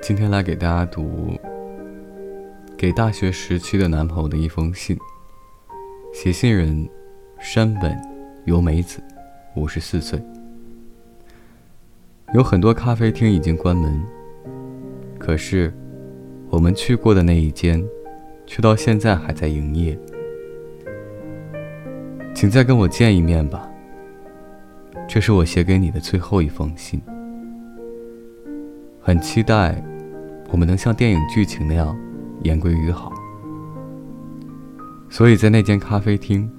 今天来给大家读给大学时期的男朋友的一封信。写信人：山本由美子，五十四岁。有很多咖啡厅已经关门，可是我们去过的那一间，却到现在还在营业。请再跟我见一面吧。这是我写给你的最后一封信。很期待。我们能像电影剧情那样言归于好，所以在那间咖啡厅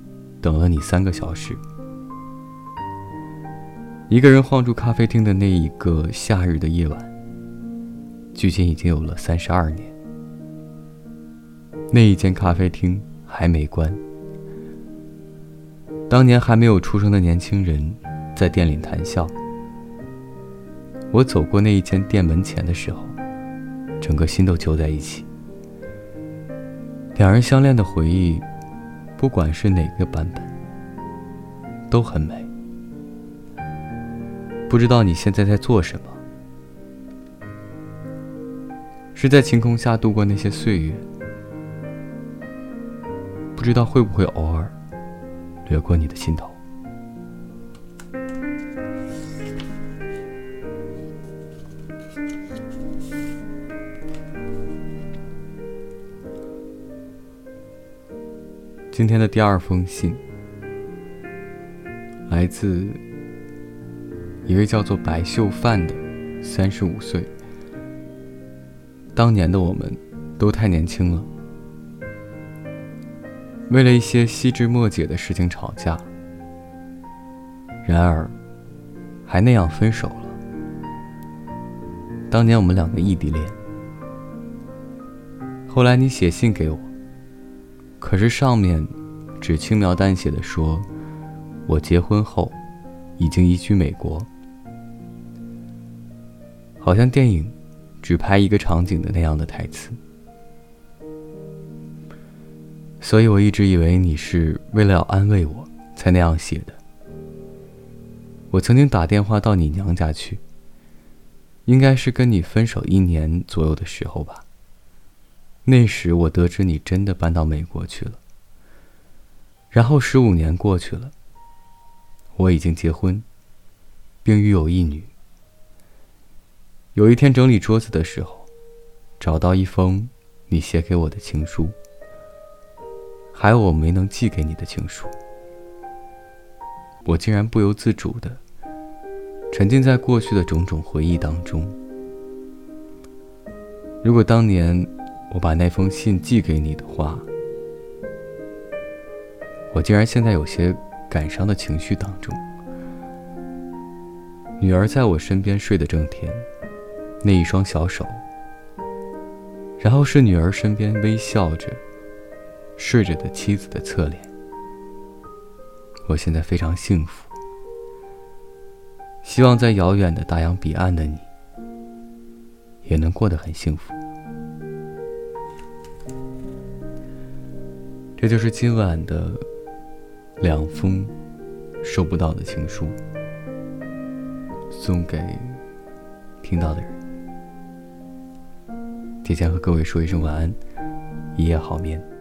等了你三个小时。一个人晃住咖啡厅的那一个夏日的夜晚，距今已经有了三十二年。那一间咖啡厅还没关，当年还没有出生的年轻人在店里谈笑。我走过那一间店门前的时候。整个心都揪在一起。两人相恋的回忆，不管是哪个版本，都很美。不知道你现在在做什么？是在晴空下度过那些岁月？不知道会不会偶尔掠过你的心头？今天的第二封信，来自一位叫做白秀范的三十五岁。当年的我们，都太年轻了，为了一些细枝末节的事情吵架，然而，还那样分手了。当年我们两个异地恋，后来你写信给我。可是上面只轻描淡写的说：“我结婚后已经移居美国。”好像电影只拍一个场景的那样的台词。所以我一直以为你是为了要安慰我才那样写的。我曾经打电话到你娘家去，应该是跟你分手一年左右的时候吧。那时我得知你真的搬到美国去了。然后十五年过去了，我已经结婚，并育有一女。有一天整理桌子的时候，找到一封你写给我的情书，还有我没能寄给你的情书，我竟然不由自主的沉浸在过去的种种回忆当中。如果当年。我把那封信寄给你的话，我竟然现在有些感伤的情绪当中。女儿在我身边睡得正甜，那一双小手，然后是女儿身边微笑着睡着的妻子的侧脸。我现在非常幸福，希望在遥远的大洋彼岸的你，也能过得很幸福。这就是今晚的两封收不到的情书，送给听到的人。提前和各位说一声晚安，一夜好眠。